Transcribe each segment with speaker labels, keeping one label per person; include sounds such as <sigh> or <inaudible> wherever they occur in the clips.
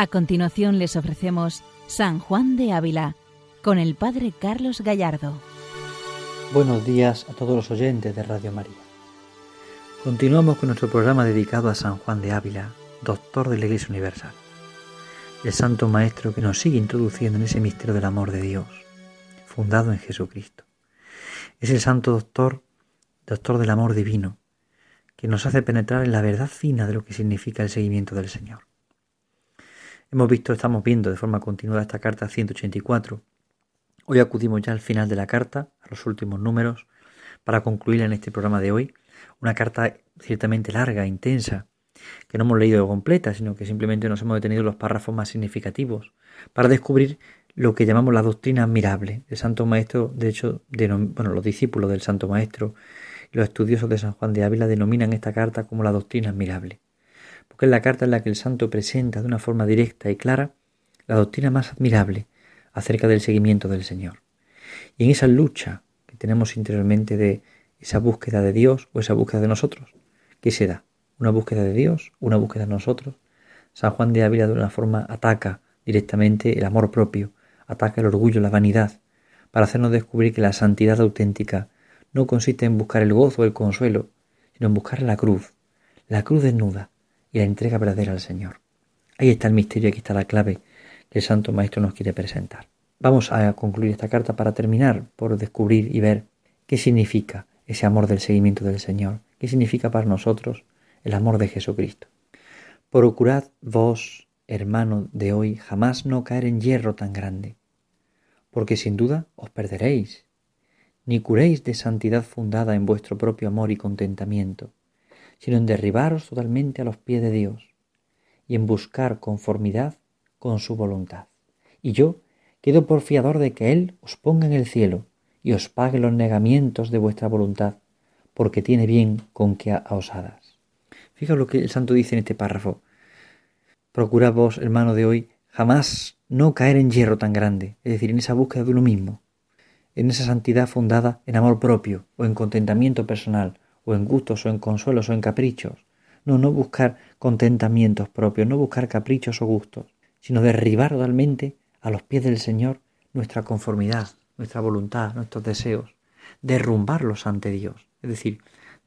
Speaker 1: A continuación les ofrecemos San Juan de Ávila con el Padre Carlos Gallardo.
Speaker 2: Buenos días a todos los oyentes de Radio María. Continuamos con nuestro programa dedicado a San Juan de Ávila, doctor de la Iglesia Universal, el Santo Maestro que nos sigue introduciendo en ese misterio del amor de Dios, fundado en Jesucristo. Es el Santo Doctor, doctor del amor divino, que nos hace penetrar en la verdad fina de lo que significa el seguimiento del Señor. Hemos visto, estamos viendo de forma continuada esta carta 184. Hoy acudimos ya al final de la carta, a los últimos números, para concluir en este programa de hoy. Una carta ciertamente larga, intensa, que no hemos leído completa, sino que simplemente nos hemos detenido en los párrafos más significativos, para descubrir lo que llamamos la doctrina admirable. El Santo Maestro, de hecho, bueno, los discípulos del Santo Maestro y los estudiosos de San Juan de Ávila denominan esta carta como la doctrina admirable porque es la carta en la que el santo presenta de una forma directa y clara la doctrina más admirable acerca del seguimiento del Señor. Y en esa lucha que tenemos interiormente de esa búsqueda de Dios o esa búsqueda de nosotros, ¿qué se da? ¿Una búsqueda de Dios? ¿Una búsqueda de nosotros? San Juan de Ávila de una forma ataca directamente el amor propio, ataca el orgullo, la vanidad, para hacernos descubrir que la santidad auténtica no consiste en buscar el gozo o el consuelo, sino en buscar la cruz, la cruz desnuda, y la entrega verdadera al Señor. Ahí está el misterio, aquí está la clave que el Santo Maestro nos quiere presentar. Vamos a concluir esta carta para terminar por descubrir y ver qué significa ese amor del seguimiento del Señor, qué significa para nosotros el amor de Jesucristo. Procurad vos, hermano de hoy, jamás no caer en hierro tan grande, porque sin duda os perderéis, ni curéis de santidad fundada en vuestro propio amor y contentamiento, sino en derribaros totalmente a los pies de Dios y en buscar conformidad con su voluntad. Y yo quedo por fiador de que Él os ponga en el cielo y os pague los negamientos de vuestra voluntad, porque tiene bien con que a osadas. Fija lo que el santo dice en este párrafo. Procurad vos, hermano de hoy, jamás no caer en hierro tan grande, es decir, en esa búsqueda de uno mismo, en esa santidad fundada en amor propio o en contentamiento personal o en gustos o en consuelos o en caprichos. No, no buscar contentamientos propios, no buscar caprichos o gustos, sino derribar totalmente a los pies del Señor nuestra conformidad, nuestra voluntad, nuestros deseos, derrumbarlos ante Dios, es decir,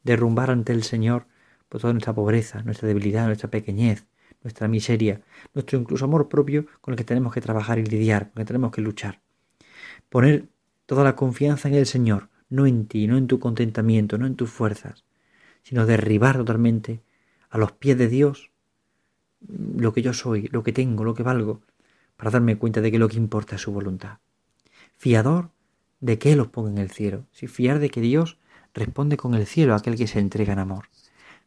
Speaker 2: derrumbar ante el Señor por toda nuestra pobreza, nuestra debilidad, nuestra pequeñez, nuestra miseria, nuestro incluso amor propio con el que tenemos que trabajar y lidiar, con el que tenemos que luchar. Poner toda la confianza en el Señor, no en ti, no en tu contentamiento, no en tus fuerzas, sino derribar totalmente a los pies de Dios lo que yo soy, lo que tengo, lo que valgo, para darme cuenta de que lo que importa es su voluntad. Fiador de que Él os ponga en el cielo, si fiar de que Dios responde con el cielo a aquel que se entrega en amor.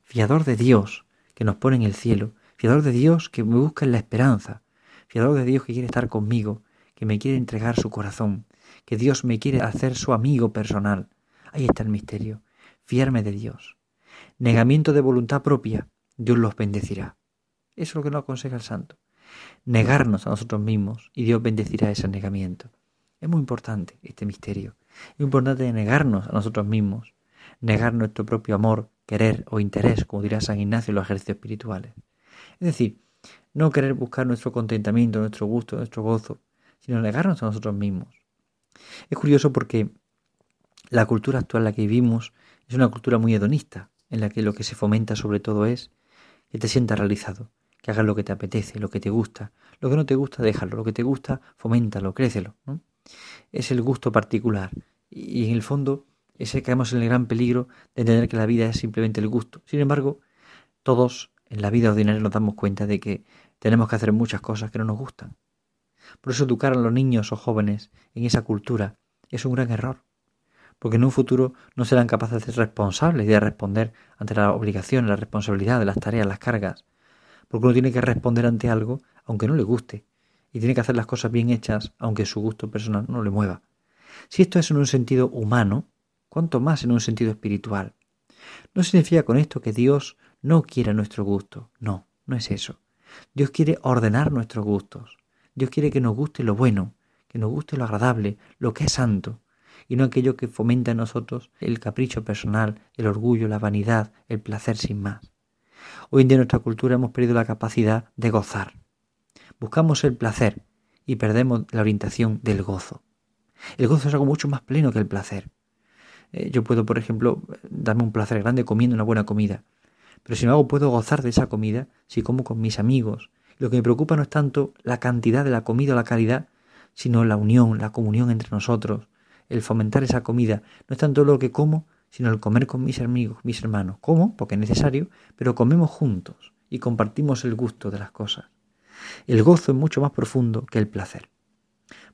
Speaker 2: Fiador de Dios que nos pone en el cielo, fiador de Dios que me busca en la esperanza, fiador de Dios que quiere estar conmigo, que me quiere entregar su corazón, que Dios me quiere hacer su amigo personal. Ahí está el misterio. Fiarme de Dios. Negamiento de voluntad propia. Dios los bendecirá. Eso es lo que nos aconseja el santo. Negarnos a nosotros mismos y Dios bendecirá ese negamiento. Es muy importante este misterio. Es importante negarnos a nosotros mismos, negar nuestro propio amor, querer o interés, como dirá San Ignacio en los ejercicios espirituales. Es decir, no querer buscar nuestro contentamiento, nuestro gusto, nuestro gozo, sino negarnos a nosotros mismos. Es curioso porque la cultura actual en la que vivimos es una cultura muy hedonista, en la que lo que se fomenta sobre todo es que te sientas realizado, que hagas lo que te apetece, lo que te gusta. Lo que no te gusta, déjalo. Lo que te gusta, foméntalo, crécelo. Es el gusto particular. Y en el fondo, ese caemos en el gran peligro de entender que la vida es simplemente el gusto. Sin embargo, todos en la vida ordinaria nos damos cuenta de que tenemos que hacer muchas cosas que no nos gustan. Por eso educar a los niños o jóvenes en esa cultura es un gran error, porque en un futuro no serán capaces de ser responsables y de responder ante la obligación, la responsabilidad las tareas, las cargas, porque uno tiene que responder ante algo aunque no le guste, y tiene que hacer las cosas bien hechas aunque su gusto personal no le mueva. Si esto es en un sentido humano, ¿cuánto más en un sentido espiritual? No significa con esto que Dios no quiera nuestro gusto, no, no es eso. Dios quiere ordenar nuestros gustos, Dios quiere que nos guste lo bueno, que nos guste lo agradable, lo que es santo, y no aquello que fomenta en nosotros el capricho personal, el orgullo, la vanidad, el placer sin más. Hoy en día en nuestra cultura hemos perdido la capacidad de gozar. Buscamos el placer y perdemos la orientación del gozo. El gozo es algo mucho más pleno que el placer. Eh, yo puedo, por ejemplo, darme un placer grande comiendo una buena comida. Pero si no hago, puedo gozar de esa comida si como con mis amigos. Lo que me preocupa no es tanto la cantidad de la comida o la calidad, sino la unión, la comunión entre nosotros, el fomentar esa comida. No es tanto lo que como, sino el comer con mis amigos, mis hermanos. Como, porque es necesario, pero comemos juntos y compartimos el gusto de las cosas. El gozo es mucho más profundo que el placer.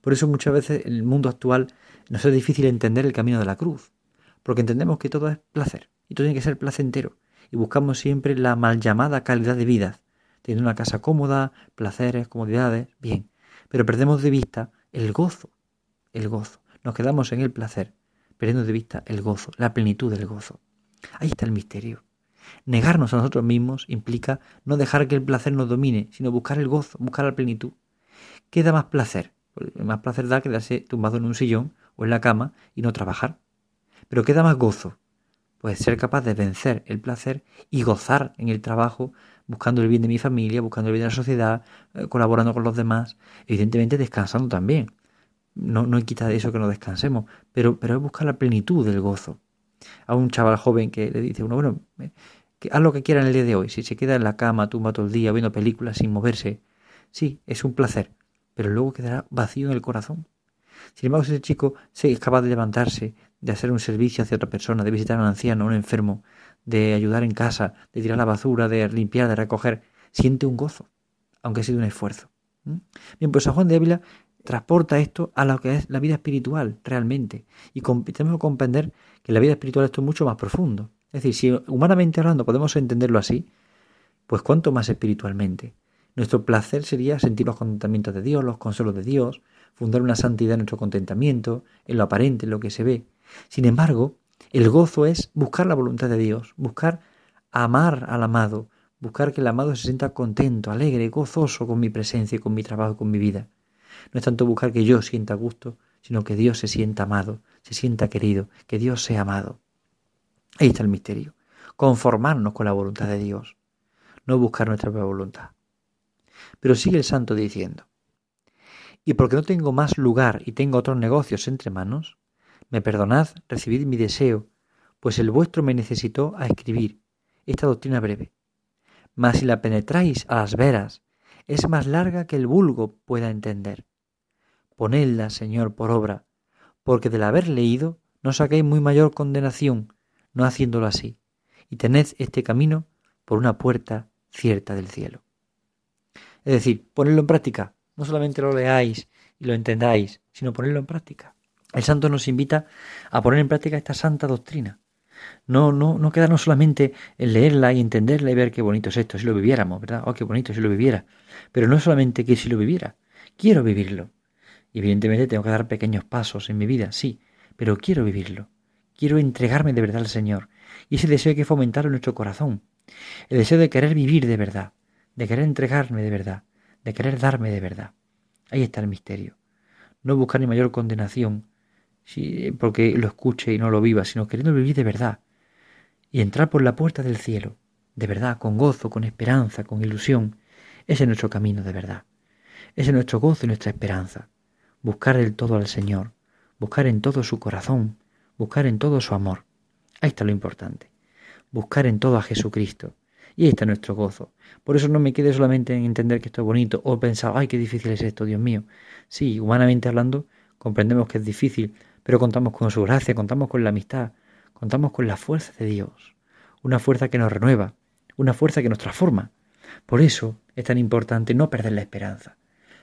Speaker 2: Por eso muchas veces en el mundo actual nos es difícil entender el camino de la cruz, porque entendemos que todo es placer y todo tiene que ser placentero y buscamos siempre la mal llamada calidad de vida, teniendo una casa cómoda, placeres, comodidades, bien, pero perdemos de vista el gozo, el gozo. Nos quedamos en el placer, perdiendo de vista el gozo, la plenitud del gozo. Ahí está el misterio. Negarnos a nosotros mismos implica no dejar que el placer nos domine, sino buscar el gozo, buscar la plenitud. ¿Qué da más placer? Más placer da quedarse tumbado en un sillón o en la cama y no trabajar. Pero ¿qué da más gozo? Pues ser capaz de vencer el placer y gozar en el trabajo, buscando el bien de mi familia, buscando el bien de la sociedad, eh, colaborando con los demás, evidentemente descansando también. No, no quita de eso que no descansemos, pero, pero es buscar la plenitud del gozo. A un chaval joven que le dice uno, bueno, eh, que haz lo que quiera en el día de hoy, si se queda en la cama, tumba todo el día viendo películas sin moverse, sí, es un placer, pero luego quedará vacío en el corazón. Sin embargo, si ese chico es capaz de levantarse, de hacer un servicio hacia otra persona, de visitar a un anciano, a un enfermo, de ayudar en casa, de tirar la basura, de limpiar, de recoger, siente un gozo, aunque ha sido un esfuerzo. Bien, pues San Juan de Ávila transporta esto a lo que es la vida espiritual realmente. Y tenemos que comprender que la vida espiritual esto es mucho más profundo. Es decir, si humanamente hablando podemos entenderlo así, pues cuánto más espiritualmente. Nuestro placer sería sentir los contentamientos de Dios, los consuelos de Dios, fundar una santidad en nuestro contentamiento, en lo aparente, en lo que se ve. Sin embargo, el gozo es buscar la voluntad de Dios, buscar amar al amado, buscar que el amado se sienta contento, alegre, gozoso con mi presencia, con mi trabajo, con mi vida. No es tanto buscar que yo sienta gusto, sino que Dios se sienta amado, se sienta querido, que Dios sea amado. Ahí está el misterio. Conformarnos con la voluntad de Dios, no buscar nuestra propia voluntad. Pero sigue el santo diciendo, y porque no tengo más lugar y tengo otros negocios entre manos, me perdonad, recibid mi deseo, pues el vuestro me necesitó a escribir esta doctrina breve. Mas si la penetráis a las veras, es más larga que el vulgo pueda entender. Ponedla, Señor, por obra, porque del haber leído no saquéis muy mayor condenación, no haciéndolo así, y tened este camino por una puerta cierta del cielo. Es decir, ponedlo en práctica. No solamente lo leáis y lo entendáis, sino ponerlo en práctica. El santo nos invita a poner en práctica esta santa doctrina. No, no, no quedarnos solamente en leerla y entenderla y ver qué bonito es esto, si lo viviéramos, ¿verdad? Oh, qué bonito si lo viviera. Pero no solamente que si lo viviera, quiero vivirlo. Y evidentemente tengo que dar pequeños pasos en mi vida, sí, pero quiero vivirlo. Quiero entregarme de verdad al Señor. Y ese deseo hay que fomentarlo en nuestro corazón. El deseo de querer vivir de verdad de querer entregarme de verdad, de querer darme de verdad. Ahí está el misterio. No buscar ni mayor condenación porque lo escuche y no lo viva, sino queriendo vivir de verdad y entrar por la puerta del cielo, de verdad, con gozo, con esperanza, con ilusión. Ese es nuestro camino de verdad. Ese es nuestro gozo y nuestra esperanza. Buscar el todo al Señor, buscar en todo su corazón, buscar en todo su amor. Ahí está lo importante. Buscar en todo a Jesucristo, y ahí está nuestro gozo. Por eso no me quede solamente en entender que esto es bonito o pensar, ay, qué difícil es esto, Dios mío. Sí, humanamente hablando, comprendemos que es difícil, pero contamos con su gracia, contamos con la amistad, contamos con la fuerza de Dios. Una fuerza que nos renueva, una fuerza que nos transforma. Por eso es tan importante no perder la esperanza.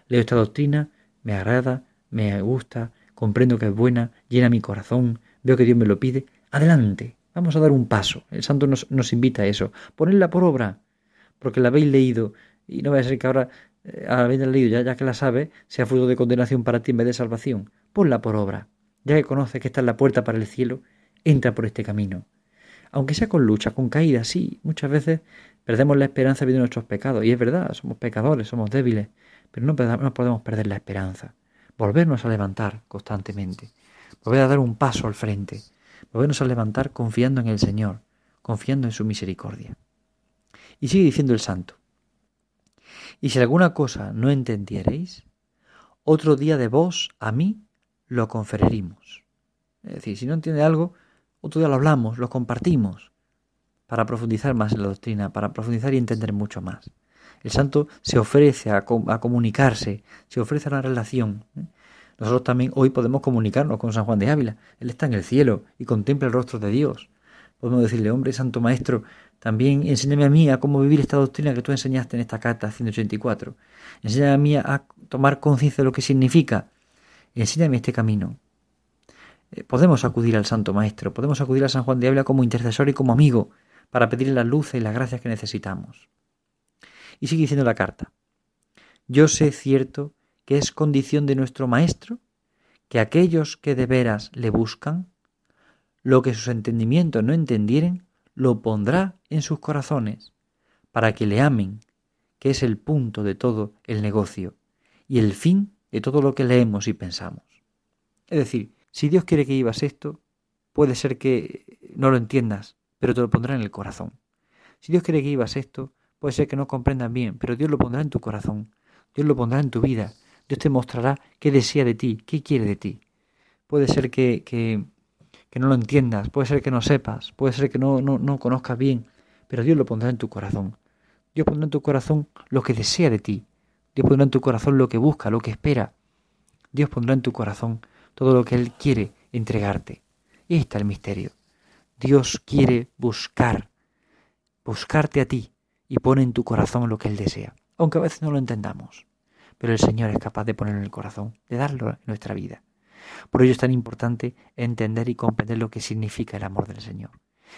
Speaker 2: Leo esta doctrina, me agrada, me gusta, comprendo que es buena, llena mi corazón, veo que Dios me lo pide. Adelante, Vamos a dar un paso. El santo nos, nos invita a eso. Ponedla por obra, porque la habéis leído y no va a ser que ahora, eh, haberla leído, ya, ya que la sabe, sea fruto de condenación para ti en vez de salvación. Ponla por obra. Ya que conoces que está en la puerta para el cielo, entra por este camino. Aunque sea con lucha, con caída, sí, muchas veces perdemos la esperanza viendo nuestros pecados. Y es verdad, somos pecadores, somos débiles, pero no, no podemos perder la esperanza. Volvernos a levantar constantemente. Volver a dar un paso al frente volvernos a levantar confiando en el Señor, confiando en su misericordia. Y sigue diciendo el santo, Y si alguna cosa no entendiereis, otro día de vos a mí lo conferiremos. Es decir, si no entiende algo, otro día lo hablamos, lo compartimos, para profundizar más en la doctrina, para profundizar y entender mucho más. El santo se ofrece a, comunicarse, se ofrece a la relación. ¿eh? Nosotros también hoy podemos comunicarnos con San Juan de Ávila. Él está en el cielo y contempla el rostro de Dios. Podemos decirle, hombre, Santo Maestro, también enséñame a mí a cómo vivir esta doctrina que tú enseñaste en esta carta 184. Enséñame a mí a tomar conciencia de lo que significa. Enséñame este camino. Eh, podemos acudir al Santo Maestro, podemos acudir a San Juan de Ávila como intercesor y como amigo para pedirle las luces y las gracias que necesitamos. Y sigue diciendo la carta. Yo sé cierto que es condición de nuestro Maestro que aquellos que de veras le buscan, lo que sus entendimientos no entendieren, lo pondrá en sus corazones, para que le amen, que es el punto de todo el negocio y el fin de todo lo que leemos y pensamos. Es decir, si Dios quiere que vivas esto, puede ser que no lo entiendas, pero te lo pondrá en el corazón. Si Dios quiere que vivas esto, puede ser que no comprendas bien, pero Dios lo pondrá en tu corazón, Dios lo pondrá en tu vida, Dios te mostrará qué desea de ti, qué quiere de ti. Puede ser que, que, no lo entiendas, puede ser que no sepas, puede ser que no, no, no conozcas bien, pero Dios lo pondrá en tu corazón. Dios pondrá en tu corazón lo que desea de ti. Dios pondrá en tu corazón lo que busca, lo que espera. Dios pondrá en tu corazón todo lo que Él quiere entregarte. Y ahí está el misterio. Dios quiere buscar, buscarte a ti y pone en tu corazón lo que Él desea, aunque a veces no lo entendamos. Pero el Señor es capaz de ponerlo en el corazón, de darlo en nuestra vida. Por ello es tan importante entender y comprender lo que significa el amor del Señor,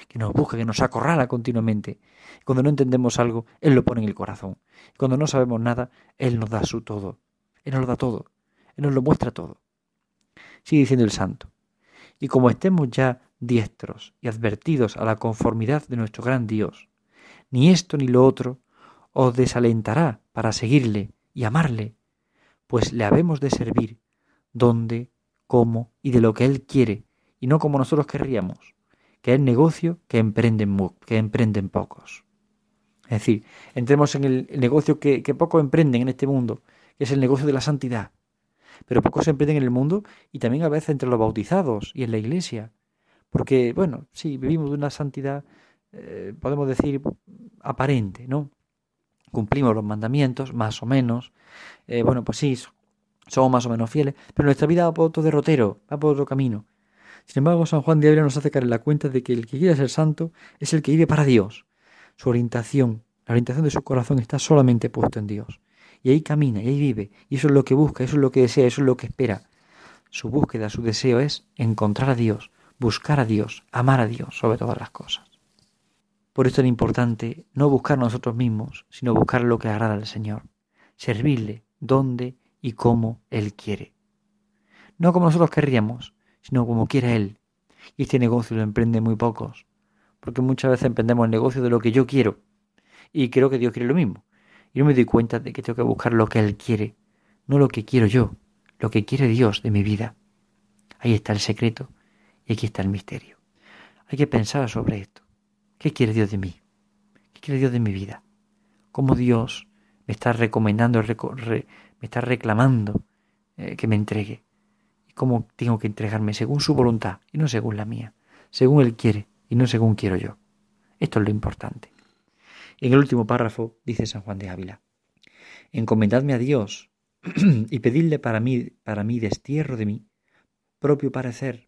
Speaker 2: que nos busca, que nos acorrala continuamente. Cuando no entendemos algo, Él lo pone en el corazón. Cuando no sabemos nada, Él nos da su todo. Él nos lo da todo. Él nos lo muestra todo. Sigue diciendo el santo. Y como estemos ya diestros y advertidos a la conformidad de nuestro gran Dios, ni esto ni lo otro os desalentará para seguirle y amarle, pues le habemos de servir donde, cómo y de lo que Él quiere, y no como nosotros querríamos, que es negocio que emprenden, que emprenden pocos. Es decir, entremos en el negocio que, que pocos emprenden en este mundo, que es el negocio de la santidad. Pero pocos emprenden en el mundo y también a veces entre los bautizados y en la iglesia. Porque, bueno, sí, vivimos de una santidad, eh, podemos decir, aparente, ¿no? Cumplimos los mandamientos, más o menos. Eh, bueno, pues sí, somos más o menos fieles, pero nuestra vida va por otro derrotero, va por otro camino. Sin embargo, San Juan de Ávila nos hace caer en la cuenta de que el que quiere ser santo es el que vive para Dios. Su orientación, la orientación de su corazón está solamente puesto en Dios. Y ahí camina, y ahí vive, y eso es lo que busca, eso es lo que desea, eso es lo que espera. Su búsqueda, su deseo es encontrar a Dios, buscar a Dios, amar a Dios sobre todas las cosas. Por esto es importante no buscar nosotros mismos, sino buscar lo que agrada al Señor, servirle donde y como Él quiere. No como nosotros querríamos, sino como quiere Él. Y este negocio lo emprende muy pocos, porque muchas veces emprendemos el negocio de lo que yo quiero, y creo que Dios quiere lo mismo. Y no me doy cuenta de que tengo que buscar lo que Él quiere, no lo que quiero yo, lo que quiere Dios de mi vida. Ahí está el secreto y aquí está el misterio. Hay que pensar sobre esto. ¿Qué quiere Dios de mí? ¿Qué quiere Dios de mi vida? ¿Cómo Dios me está recomendando, me está reclamando eh, que me entregue? ¿Y cómo tengo que entregarme según su voluntad y no según la mía? Según Él quiere y no según quiero yo. Esto es lo importante. En el último párrafo dice San Juan de Ávila, encomendadme a Dios <clears throat> y pedidle para mí, para mí destierro de mí, propio parecer,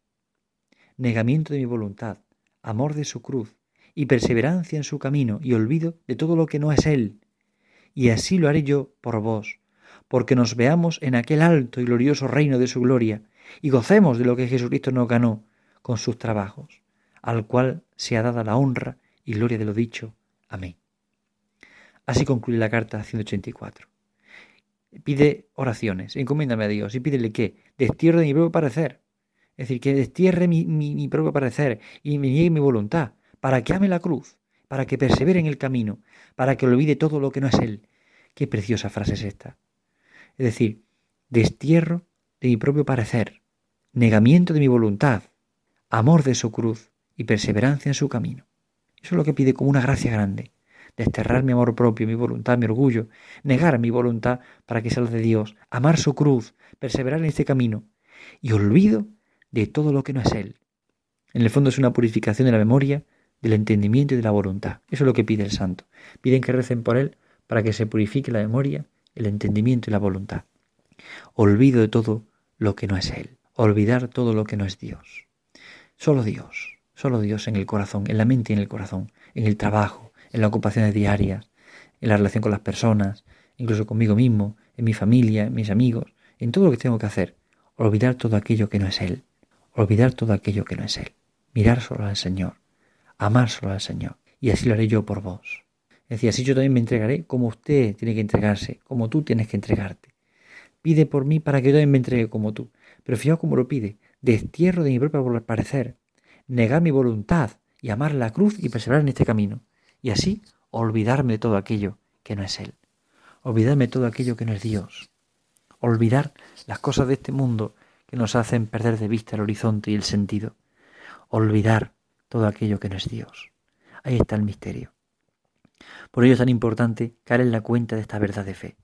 Speaker 2: negamiento de mi voluntad, amor de su cruz y perseverancia en su camino y olvido de todo lo que no es Él. Y así lo haré yo por vos, porque nos veamos en aquel alto y glorioso reino de su gloria y gocemos de lo que Jesucristo nos ganó con sus trabajos, al cual se ha dada la honra y gloria de lo dicho. Amén. Así concluye la carta 184. Pide oraciones, encomiéndame a Dios y pídele que destierre de mi propio parecer, es decir, que destierre mi, propio parecer y me niegue mi voluntad, para que ame la cruz, para que persevere en el camino, para que olvide todo lo que no es Él. Qué preciosa frase es esta. Es decir, destierro de mi propio parecer, negamiento de mi voluntad, amor de su cruz y perseverancia en su camino. Eso es lo que pide como una gracia grande. desterrar mi amor propio, mi voluntad, mi orgullo, negar mi voluntad para que sea la de Dios, amar su cruz, perseverar en este camino, y olvido de todo lo que no es Él. En el fondo es una purificación de la memoria, del entendimiento y de la voluntad. Eso es lo que pide el santo. Piden que recen por Él para que se purifique la memoria, el entendimiento y la voluntad. Olvido de todo lo que no es Él. Olvidar todo lo que no es Dios. Solo Dios, solo Dios en el corazón, en la mente y en el corazón, en el trabajo, en las ocupaciones diarias, en la relación con las personas, incluso conmigo mismo, en mi familia, en mis amigos, en todo lo que tengo que hacer. Olvidar todo aquello que no es Él. Olvidar todo aquello que no es Él. Mirar solo al Señor. Amar solo al Señor. Y así lo haré yo por vos. Decía, así yo también me entregaré como usted tiene que entregarse, como tú tienes que entregarte. Pide por mí para que yo me entregue como tú. Pero fijaos cómo lo pide. Destierro de mi propio parecer. Negar mi voluntad y amar la cruz y perseverar en este camino. Y así olvidarme de todo aquello que no es Él. Olvidarme de todo aquello que no es Dios. Olvidar las cosas de este mundo que nos hacen perder de vista el horizonte y el sentido. Olvidar todo aquello que no es Dios. Ahí está el misterio. Por ello es tan importante caer en la cuenta de esta verdad de fe.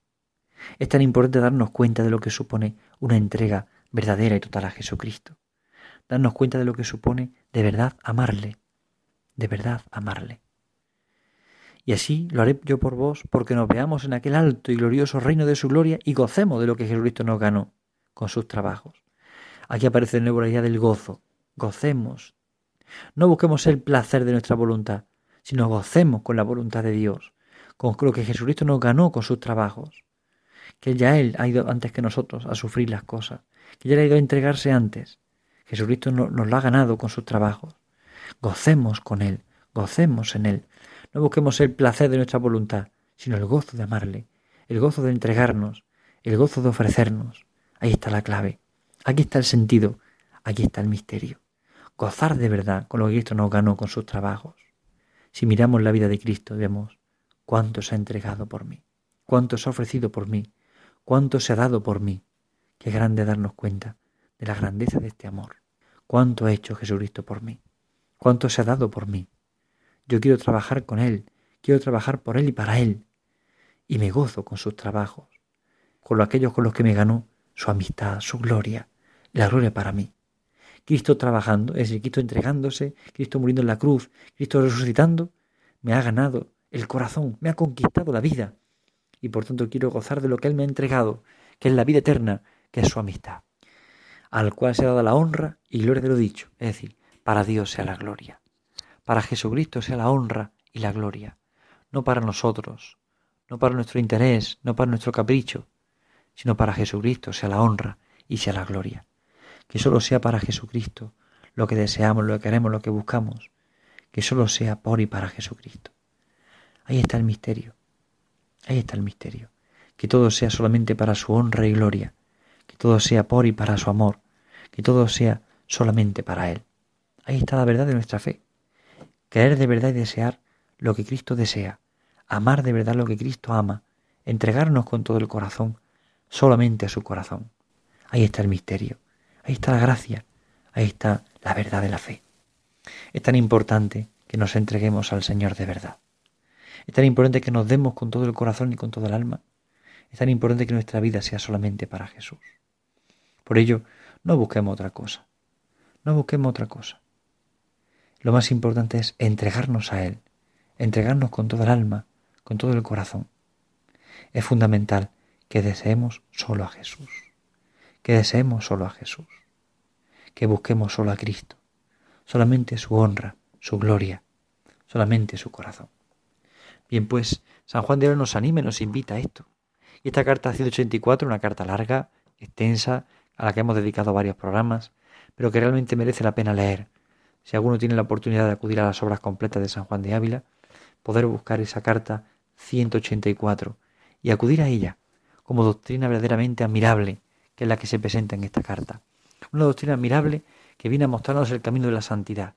Speaker 2: Es tan importante darnos cuenta de lo que supone una entrega verdadera y total a Jesucristo. Darnos cuenta de lo que supone de verdad amarle, de verdad amarle. Y así lo haré yo por vos, porque nos veamos en aquel alto y glorioso reino de su gloria y gocemos de lo que Jesucristo nos ganó con sus trabajos. Aquí aparece de nuevo la idea del gozo. Gocemos. No busquemos el placer de nuestra voluntad, sino gocemos con la voluntad de Dios, con lo que Jesucristo nos ganó con sus trabajos. Que ya Él ha ido antes que nosotros a sufrir las cosas, que ya Él ha ido a entregarse antes. Jesucristo nos lo ha ganado con sus trabajos. Gocemos con Él, gocemos en Él, no busquemos el placer de nuestra voluntad, sino el gozo de amarle, el gozo de entregarnos, el gozo de ofrecernos. Ahí está la clave. Aquí está el sentido. Aquí está el misterio. Gozar de verdad con lo que Cristo nos ganó con sus trabajos. Si miramos la vida de Cristo, vemos cuánto se ha entregado por mí, cuánto se ha ofrecido por mí, cuánto se ha dado por mí. Qué grande darnos cuenta de la grandeza de este amor. Cuánto ha hecho Jesucristo por mí, cuánto se ha dado por mí. Yo quiero trabajar con Él, quiero trabajar por Él y para Él. Y me gozo con sus trabajos, con aquellos con los que me ganó su amistad, su gloria, la gloria para mí. Cristo trabajando, es decir, Cristo entregándose, Cristo muriendo en la cruz, Cristo resucitando, me ha ganado el corazón, me ha conquistado la vida. Y por tanto quiero gozar de lo que Él me ha entregado, que es la vida eterna, que es su amistad, al cual se ha dado la honra y gloria de lo dicho, es decir, para Dios sea la gloria. Para Jesucristo sea la honra y la gloria, no para nosotros, no para nuestro interés, no para nuestro capricho, sino para Jesucristo sea la honra y sea la gloria. Que solo sea para Jesucristo lo que deseamos, lo que queremos, lo que buscamos. Que solo sea por y para Jesucristo. Ahí está el misterio. Ahí está el misterio. Que todo sea solamente para su honra y gloria. Que todo sea por y para su amor. Que todo sea solamente para Él. Ahí está la verdad de nuestra fe. Querer de verdad y desear lo que Cristo desea, amar de verdad lo que Cristo ama, entregarnos con todo el corazón solamente a su corazón. Ahí está el misterio, ahí está la gracia, ahí está la verdad de la fe. Es tan importante que nos entreguemos al Señor de verdad. Es tan importante que nos demos con todo el corazón y con todo el alma. Es tan importante que nuestra vida sea solamente para Jesús. Por ello, no busquemos otra cosa. No busquemos otra cosa. Lo más importante es entregarnos a Él, entregarnos con toda el alma, con todo el corazón. Es fundamental que deseemos solo a Jesús, que deseemos solo a Jesús, que busquemos solo a Cristo, solamente su honra, su gloria, solamente su corazón. Bien, pues San Juan de Oro nos anima nos invita a esto. Y esta carta 184, una carta larga, extensa, a la que hemos dedicado varios programas, pero que realmente merece la pena leer, si alguno tiene la oportunidad de acudir a las obras completas de San Juan de Ávila, poder buscar esa carta 184 y acudir a ella como doctrina verdaderamente admirable, que es la que se presenta en esta carta. Una doctrina admirable que viene a mostrarnos el camino de la santidad.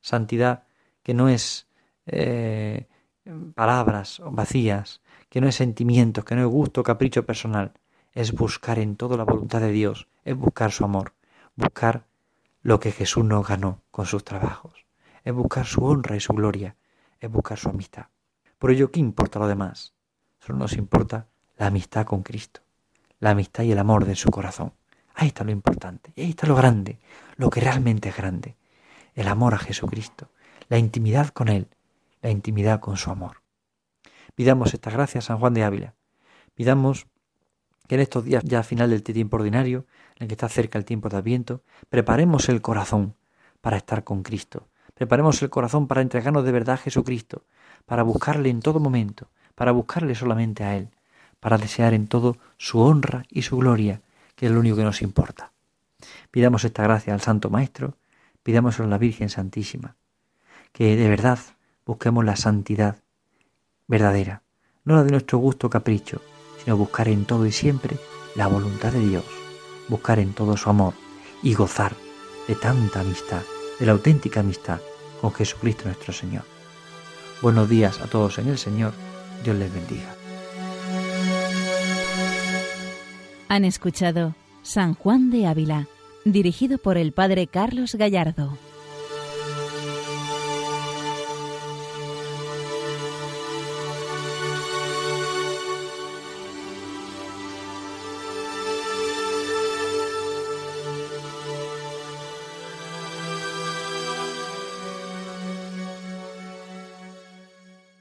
Speaker 2: Santidad que no es eh, palabras vacías, que no es sentimientos, que no es gusto, capricho personal. Es buscar en todo la voluntad de Dios, es buscar su amor, buscar lo que Jesús nos ganó con sus trabajos. Es buscar su honra y su gloria, es buscar su amistad. Por ello, ¿qué importa lo demás? Solo nos importa la amistad con Cristo, la amistad y el amor de su corazón. Ahí está lo importante, ahí está lo grande, lo que realmente es grande, el amor a Jesucristo, la intimidad con Él, la intimidad con su amor. Pidamos estas gracias a San Juan de Ávila. Pidamos que en estos días ya final del tiempo ordinario, en el que está cerca el tiempo de Adviento, preparemos el corazón para estar con Cristo. Preparemos el corazón para entregarnos de verdad a Jesucristo, para buscarle en todo momento, para buscarle solamente a Él, para desear en todo su honra y su gloria, que es lo único que nos importa. Pidamos esta gracia al Santo Maestro, pidámoslo a la Virgen Santísima, que de verdad busquemos la santidad verdadera, no la de nuestro gusto capricho, sino buscar en todo y siempre la voluntad de Dios, buscar en todo su amor y gozar de tanta amistad, de la auténtica amistad con Jesucristo nuestro Señor. Buenos días a todos en el Señor, Dios les bendiga.
Speaker 1: Han escuchado San Juan de Ávila, dirigido por el Padre Carlos Gallardo.